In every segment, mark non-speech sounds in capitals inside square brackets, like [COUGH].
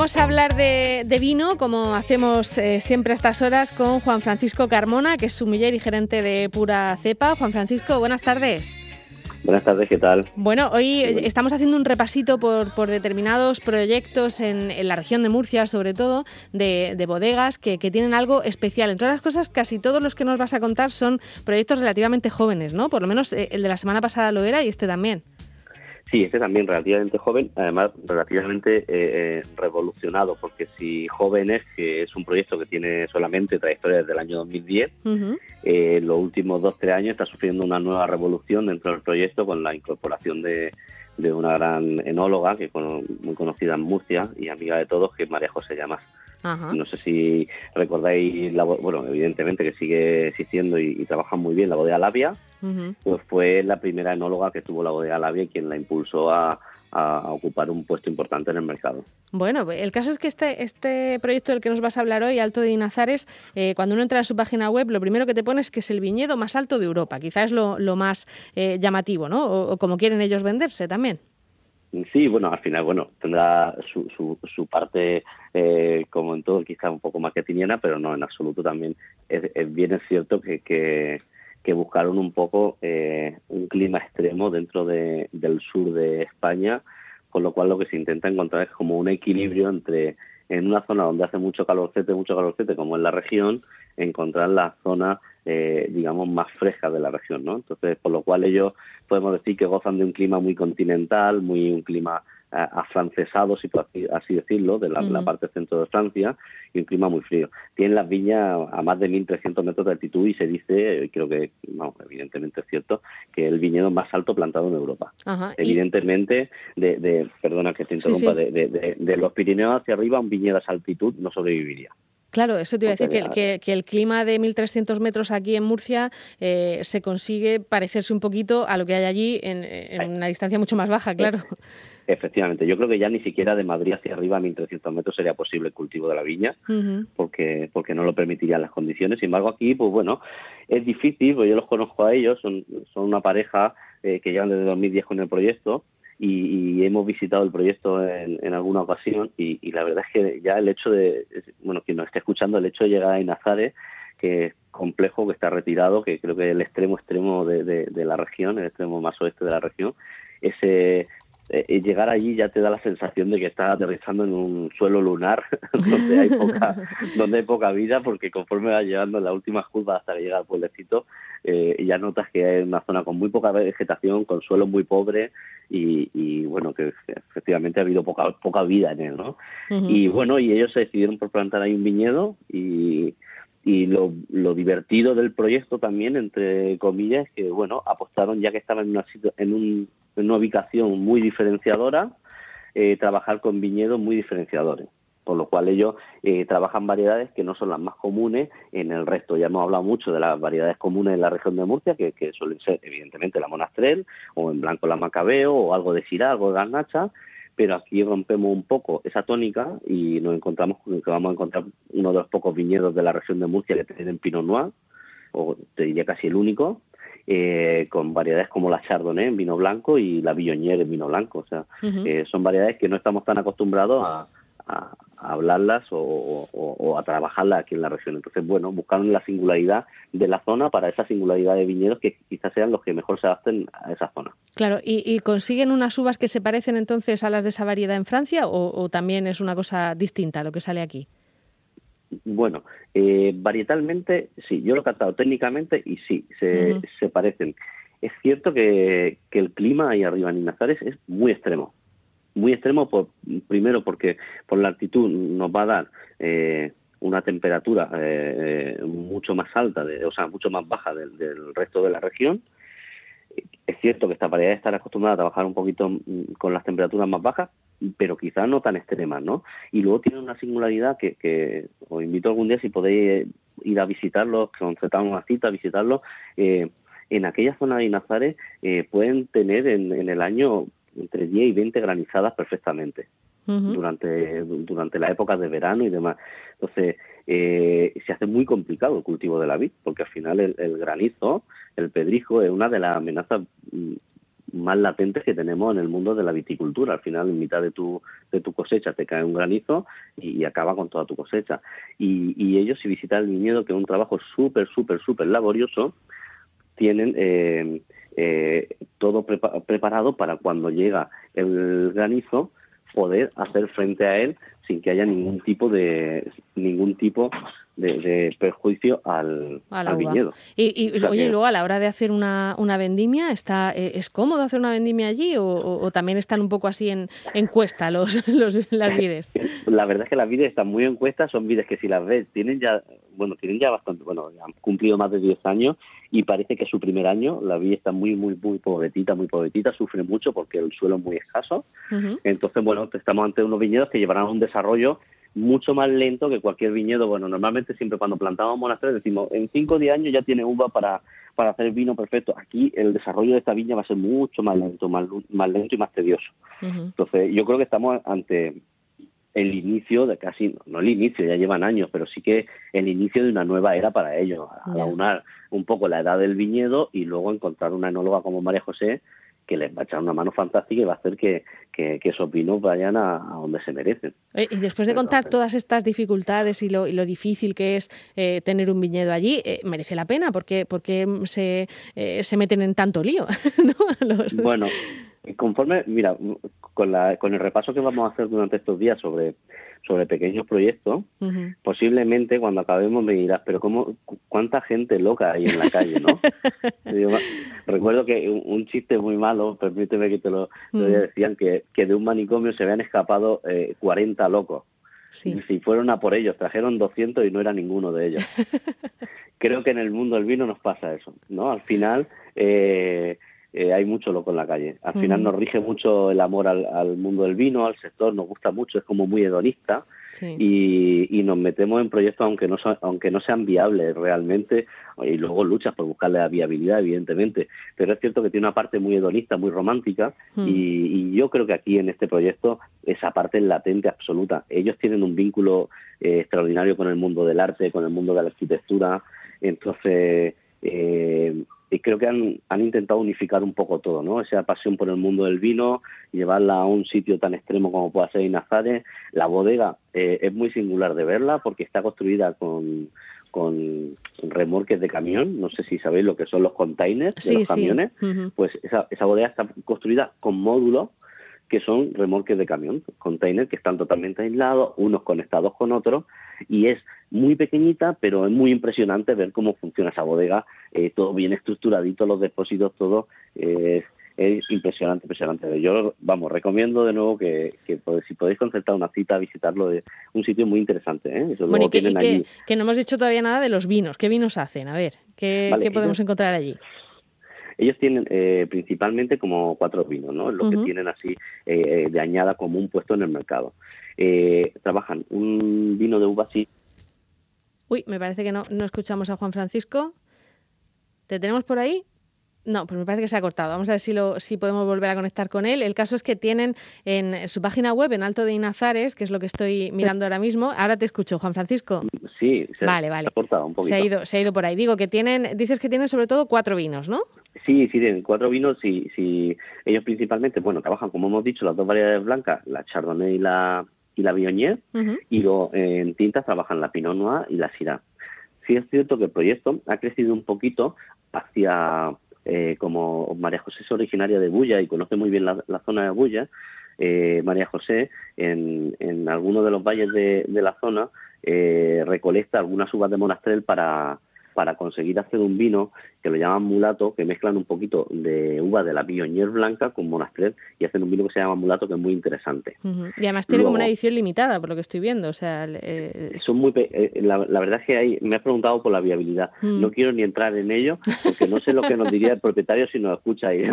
Vamos a hablar de, vino, como hacemos eh, siempre a estas horas, con Juan Francisco Carmona, que es sumiller y gerente de Pura Cepa. Juan Francisco, buenas tardes. Buenas tardes, ¿qué tal? Bueno, hoy estamos haciendo un repasito por, determinados proyectos en, la región de Murcia, sobre todo, de, bodegas que, tienen algo especial. Entre otras cosas, casi todos los que nos vas a contar son proyectos relativamente jóvenes, ¿no? Por lo menos eh, el de la semana pasada lo era y este también. Sí, este también relativamente joven, además relativamente eh, eh, revolucionado, porque si jóvenes, que es un proyecto que tiene solamente trayectoria desde el año 2010, eh, los últimos dos, tres años está sufriendo una nueva revolución dentro del proyecto con la incorporación de, una gran enóloga, que es muy conocida en Murcia y amiga de todos, que es María José Llamas. No sé si recordáis, la, bueno, evidentemente que sigue existiendo y, trabaja muy bien la bodega Labia, pues fue la primera enóloga que tuvo la bodega Labia y quien la impulsó a, ocupar un puesto importante en el mercado. Bueno, el caso es que este, este proyecto del que nos vas a hablar hoy, Alto de Inazares, eh, cuando uno entra a su página web, lo primero que te pone es que es el viñedo más alto de Europa. Quizás es lo, más eh, llamativo, ¿no? o, como quieren ellos venderse también. Sí, bueno, al final, bueno, tendrá su, su, su parte, eh, como en todo, quizá un poco más que tiniena, pero no, en absoluto también. Es, bien es cierto que, que, buscaron un poco eh, un clima extremo dentro de, del sur de España, con lo cual lo que se intenta encontrar es como un equilibrio entre en una zona donde hace mucho calorcete, mucho calorcete, como en la región, encontrar la zona, eh, digamos, más fresca de la región, ¿no? Entonces, por lo cual ellos podemos decir que gozan de un clima muy continental, muy un clima eh, afrancesado, si por así decirlo, de la, parte centro de Francia, y un clima muy frío. Tienen las viñas a más de 1.300 metros de altitud y se dice, creo que, no, evidentemente es cierto, que el viñedo más alto plantado en Europa. evidentemente, de, perdona que te interrumpa, De, los Pirineos hacia arriba, un viñedo a esa altitud no sobreviviría. Claro, eso te iba a decir, que, el clima de 1.300 metros aquí en Murcia eh, se consigue parecerse un poquito a lo que hay allí en, en una distancia mucho más baja, claro. Efectivamente, yo creo que ya ni siquiera de Madrid hacia arriba a 1.300 metros sería posible el cultivo de la viña, porque porque no lo permitirían las condiciones. Sin embargo, aquí, pues bueno, es difícil, pues yo los conozco a ellos, son, son una pareja eh, que llevan desde 2010 con el proyecto y, hemos visitado el proyecto en, alguna ocasión y, la verdad es que ya el hecho de, bueno, quien nos esté escuchando, el hecho de llegar a Inazares, que es complejo, que está retirado, que creo que es el extremo extremo de, de la región, el extremo más oeste de la región, ese eh, llegar allí ya te da la sensación de que estás aterrizando en un suelo lunar [LAUGHS] donde hay poca [LAUGHS] donde hay poca vida porque conforme vas llegando en las últimas curvas hasta que llega al pueblecito eh, ya notas que hay una zona con muy poca vegetación con suelo muy pobre y, bueno que efectivamente ha habido poca poca vida en él no y bueno y ellos se decidieron por plantar ahí un viñedo y y lo, lo, divertido del proyecto también, entre comillas, es que, bueno, apostaron ya que estaban en una, en, un, una ubicación muy diferenciadora, eh, trabajar con viñedos muy diferenciadores. Por lo cual ellos eh, trabajan variedades que no son las más comunes en el resto. Ya hemos hablado mucho de las variedades comunes en la región de Murcia, que, que suelen ser evidentemente la monastrel, o en blanco la macabeo, o algo de sirá, algo de garnacha, pero aquí rompemos un poco esa tónica y nos encontramos con que vamos a encontrar uno de los pocos viñedos de la región de Murcia que tienen Pinot Noir, o te diría casi el único, eh, con variedades como la Chardonnay en vino blanco y la Viognier en vino blanco. O sea, eh, son variedades que no estamos tan acostumbrados a, a, hablarlas o, a trabajarlas aquí en la región. Entonces, bueno, buscaron la singularidad de la zona para esa singularidad de viñedos que quizás sean los que mejor se adapten a esa zona. Claro, ¿y, consiguen unas uvas que se parecen entonces a las de esa variedad en Francia o, también es una cosa distinta lo que sale aquí? Bueno, eh, varietalmente sí, yo lo he captado técnicamente y sí, se, se parecen. Es cierto que, que el clima ahí arriba en Inazares es muy extremo muy extremo, por, primero porque por la altitud nos va a dar eh, una temperatura eh, eh, mucho más alta, de, o sea, mucho más baja del, resto de la región. Es cierto que esta variedad estar acostumbrada a trabajar un poquito mm, con las temperaturas más bajas, pero quizás no tan extremas, ¿no? Y luego tiene una singularidad que, que os invito algún día si podéis ir a visitarlos, concertamos una cita, a visitarlos. en aquella zona de Inazares pueden tener en, en el año entre 10 y 20 granizadas perfectamente durante, durante la época de verano y demás. Entonces, eh, se hace muy complicado el cultivo de la vid, porque al final el, granizo, el pedrijo, es una de las amenazas mm, más latentes que tenemos en el mundo de la viticultura. Al final, en mitad de tu, de tu cosecha te cae un granizo y, acaba con toda tu cosecha. Y, ellos, si visitan el viñedo, que es un trabajo súper, súper, súper laborioso, tienen eh, eh, todo preparado para cuando llega el granizo poder hacer frente a él sin que haya ningún tipo de ningún tipo de, perjuicio al, viñedo. Y, oye, luego a la hora de hacer una, una vendimia, está eh, ¿es cómodo hacer una vendimia allí o, también están un poco así en, en cuesta los, [LAUGHS] los, las vides? La verdad es que las vides están muy en cuesta, son vides que si las ves tienen ya, bueno, tienen ya bastante, bueno, han cumplido más de 10 años y parece que es su primer año, la villa está muy, muy, muy pobretita, muy pobretita, sufre mucho porque el suelo es muy escaso. Entonces, bueno, estamos ante unos viñedos que llevarán un desarrollo mucho más lento que cualquier viñedo. Bueno, normalmente siempre cuando plantamos monasterios decimos, en 5 o 10 años ya tiene uva para, para hacer vino perfecto. Aquí el desarrollo de esta viña va a ser mucho más lento, más, más lento y más tedioso. Entonces, yo creo que estamos ante el inicio de casi, no el inicio, ya llevan años, pero sí que el inicio de una nueva era para ellos, a aunar un poco la edad del viñedo y luego encontrar una enóloga como María José que les va a echar una mano fantástica y va a hacer que, esos vinos vayan a, donde se merecen. Y después de contar todas estas dificultades y lo, y lo difícil que es eh, tener un viñedo allí, eh, merece la pena porque, porque se, eh, se meten en tanto lío. [LAUGHS] Bueno, conforme, mira, con, la, con el repaso que vamos a hacer durante estos días sobre sobre pequeños proyectos, posiblemente cuando acabemos me dirás, pero cómo, cuánta gente loca hay en la calle, ¿no? [LAUGHS] recuerdo que un, chiste muy malo, permíteme que te lo, decían, que, que de un manicomio se habían escapado eh, 40 locos. Y si fueron a por ellos, trajeron 200 y no era ninguno de ellos. [LAUGHS] Creo que en el mundo del vino nos pasa eso, ¿no? Al final, eh, eh, hay mucho loco en la calle. Al final nos rige mucho el amor al, mundo del vino, al sector, nos gusta mucho, es como muy hedonista y, nos metemos en proyectos aunque no, aunque no sean viables realmente y luego luchas por buscarle la viabilidad, evidentemente. Pero es cierto que tiene una parte muy hedonista, muy romántica y, yo creo que aquí en este proyecto esa parte es latente absoluta. Ellos tienen un vínculo eh, extraordinario con el mundo del arte, con el mundo de la arquitectura, entonces... Eh, y creo que han, han intentado unificar un poco todo, ¿no? Esa pasión por el mundo del vino, llevarla a un sitio tan extremo como puede ser Inazares. La bodega eh, es muy singular de verla porque está construida con, con remorques de camión, no sé si sabéis lo que son los containers de los camiones, pues esa, esa bodega está construida con módulos que son remolques de camión, containers que están totalmente aislados, unos conectados con otros, y es muy pequeñita, pero es muy impresionante ver cómo funciona esa bodega, eh, todo bien estructuradito, los depósitos, todo. Eh, es impresionante, impresionante. Yo, vamos, recomiendo de nuevo que, si podéis concertar una cita, visitarlo, es un sitio muy interesante. ¿eh? bueno, y, que, no hemos dicho todavía nada de los vinos. ¿Qué vinos hacen? A ver, ¿qué, podemos encontrar allí? Ellos tienen eh, principalmente como cuatro vinos, ¿no? Lo que tienen así eh, de añada como un puesto en el mercado. trabajan un vino de uva así Uy, me parece que no, no escuchamos a Juan Francisco. ¿Te tenemos por ahí? No, pues me parece que se ha cortado. Vamos a ver si, lo, si podemos volver a conectar con él. El caso es que tienen en su página web, en Alto de Inazares, que es lo que estoy mirando ahora mismo. Ahora te escucho, Juan Francisco. Sí, se, vale, vale. ha cortado un poquito. Se ha, ido, se ha ido por ahí. Digo que tienen, dices que tienen sobre todo cuatro vinos, ¿no? Sí, sí, tienen cuatro vinos. y sí. Ellos principalmente, bueno, trabajan, como hemos dicho, las dos variedades blancas, la Chardonnay y la, y la Viognier, y luego en tintas trabajan la Pinot Noir y la Syrah. Sí es cierto que el proyecto ha crecido un poquito hacia, eh, como María José es originaria de Bulla y conoce muy bien la, zona de Bulla, eh, María José en, en algunos de los valles de, la zona eh, recolecta algunas uvas de monastrel para, para conseguir hacer un vino que lo llaman mulato, que mezclan un poquito de uva de la Bionier blanca con monastrell y hacen un vino que se llama mulato que es muy interesante. Y además tiene como una edición limitada, por lo que estoy viendo. O sea, eh, son muy eh, la, verdad es que hay, me has preguntado por la viabilidad. No quiero ni entrar en ello porque no sé lo que nos diría el [LAUGHS] propietario si nos escucha ahí.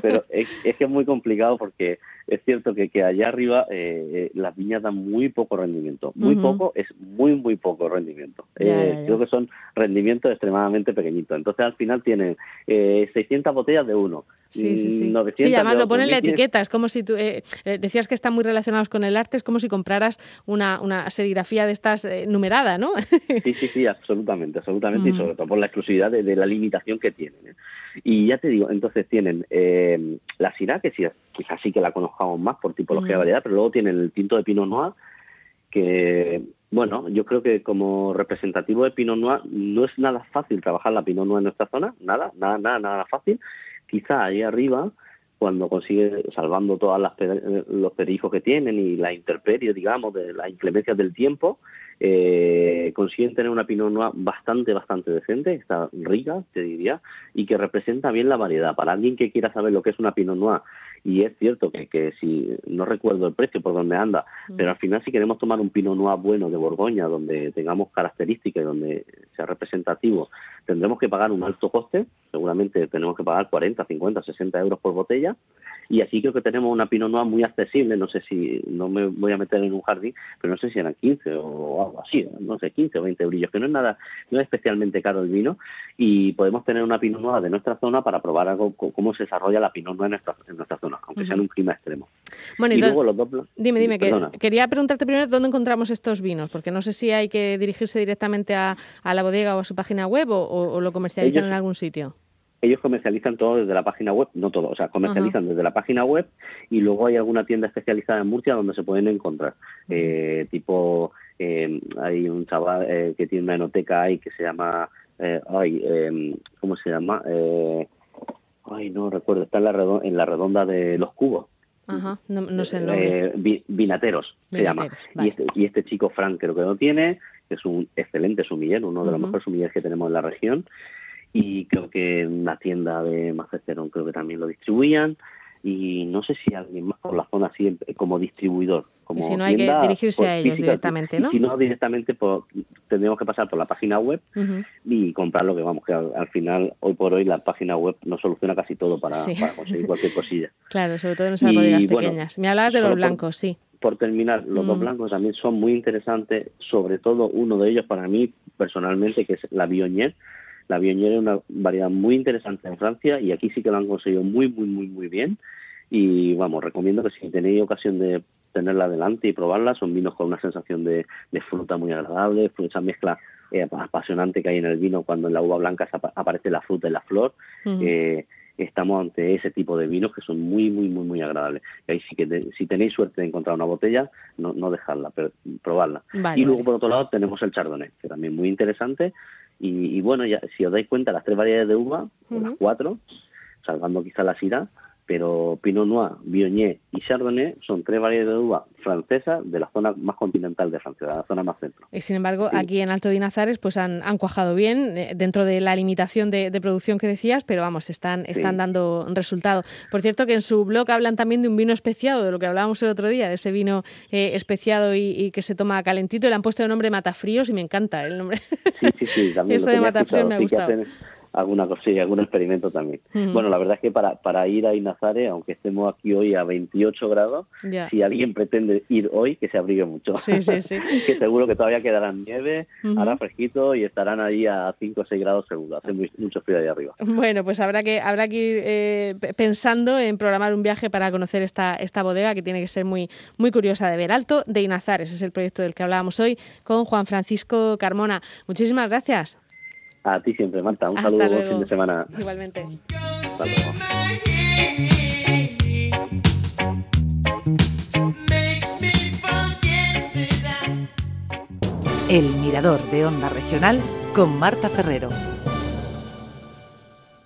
Pero es, que es muy complicado porque es cierto que, que allá arriba eh, las viñas dan muy poco rendimiento. Muy poco es muy, muy poco rendimiento. Creo que son rendimientos extremadamente pequeñitos. Entonces al final tienen eh, 600 botellas de uno. Sí, sí, sí. sí, además lo ponen en la etiqueta. Es como si tú eh, eh, decías que están muy relacionados con el arte, es como si compraras una, una serigrafía de estas eh, numerada, ¿no? [LAUGHS] sí, sí, sí, absolutamente, absolutamente. Y sobre todo por la exclusividad de, la limitación que tienen. Y ya te digo, entonces tienen eh, la Syrah, que sí, quizás sí que la conozcamos más por tipología de variedad, pero luego tienen el tinto de Pinot Noir, que, bueno, yo creo que como representativo de Pinot Noir no es nada fácil trabajar la Pinot Noir en nuestra zona, nada, nada, nada, nada fácil. Quizá ahí arriba cuando consigue, salvando todos los perijos que tienen y la intemperie, digamos, de las inclemencias del tiempo, eh, consiguen tener una Pinot Noir bastante, bastante decente, está rica, te diría, y que representa bien la variedad. Para alguien que quiera saber lo que es una Pinot Noir, y es cierto que, que si no recuerdo el precio por donde anda, mm. pero al final si queremos tomar un Pinot Noir bueno de Borgoña, donde tengamos características y donde sea representativo, tendremos que pagar un alto coste, seguramente tenemos que pagar 40, 50, 60 euros por botella, y así creo que tenemos una Pinot Noir muy accesible, no sé si, no me voy a meter en un jardín, pero no sé si eran 15 o algo así, no sé, 15 o 20 brillos, que no es nada, no es especialmente caro el vino, y podemos tener una Pinot Noir de nuestra zona para probar algo, cómo se desarrolla la Pinot Noir en nuestra, en nuestra zona, aunque sea en un clima extremo. Bueno, y, luego los dos... Dime, dime, que, quería preguntarte primero dónde encontramos estos vinos, porque no sé si hay que dirigirse directamente a, la bodega o a su página web o, lo comercializan en algún sitio ellos comercializan todo desde la página web, no todo, o sea, comercializan desde la página web y luego hay alguna tienda especializada en Murcia donde se pueden encontrar. Eh, tipo, eh, hay un chaval eh, que tiene una enoteca ahí que se llama, ay, ¿cómo se llama? ay, no recuerdo, está en la, redonda, en la redonda de los cubos. Ajá, no, sé el nombre. vinateros, se llama. Y, este, y este chico Frank creo que lo tiene, que es un excelente sumiller, uno de los mejores sumilleres que tenemos en la región y creo que en una tienda de Macesterón creo que también lo distribuían y no sé si alguien más por la zona así como distribuidor. Como y si no hay que dirigirse a ellos directamente, ¿no? si no directamente pues, tendríamos que pasar por la página web y comprar lo que vamos, que al, final hoy por hoy la página web nos soluciona casi todo para, conseguir cualquier cosilla. [LAUGHS] Claro, sobre todo en esas bodegas pequeñas. Me hablabas de los blancos, sí. Por terminar, los dos mm. blancos también son muy interesantes, sobre todo uno de ellos para mí personalmente, que es la Bionier, la Viognier es una variedad muy interesante en Francia y aquí sí que lo han conseguido muy, muy, muy, muy bien. Y vamos, recomiendo que si tenéis ocasión de tenerla delante y probarla, son vinos con una sensación de, fruta muy agradable, esa mezcla eh, apasionante que hay en el vino cuando en la uva blanca aparece la fruta y la flor. Eh, estamos ante ese tipo de vinos que son muy, muy, muy, muy agradables. Y ahí sí que si tenéis suerte de encontrar una botella, no, no dejarla, pero probarla. y luego, por otro lado, tenemos el Chardonnay, que también muy interesante, y, bueno, ya, si os dais cuenta, las tres variedades de uva, las cuatro, salvando quizá la Syrah, pero Pinot Noir, Viognier y Chardonnay son tres variedades de uva francesas de la zona más continental de Francia, de la zona más centro. Y sin embargo, aquí en Alto de Nazares pues han, cuajado bien eh, dentro de la limitación de, producción que decías, pero vamos, están, están dando resultado. Por cierto, que en su blog hablan también de un vino especiado, de lo que hablábamos el otro día, de ese vino eh, especiado y, que se toma calentito, y le han puesto el nombre Matafríos y me encanta el nombre. Sí, sí, sí, también [LAUGHS] Eso de Matafríos me ha gustado alguna cosilla, algún experimento también. Bueno, la verdad es que para, para ir a Inazare, aunque estemos aquí hoy a 28 grados, si alguien pretende ir hoy, que se abrigue mucho. Sí, sí, sí. [LAUGHS] que seguro que todavía quedarán nieve, hará fresquito y estarán ahí a 5 o 6 grados seguro. Hace mucho frío ahí arriba. Bueno, pues habrá que, habrá que ir eh, pensando en programar un viaje para conocer esta, esta bodega que tiene que ser muy, muy curiosa de ver. Alto de Inazares es el proyecto del que hablábamos hoy con Juan Francisco Carmona. Muchísimas gracias. A ti siempre, Marta. Un saludo, buen fin de semana. Igualmente. El Mirador de Onda Regional con Marta Ferrero.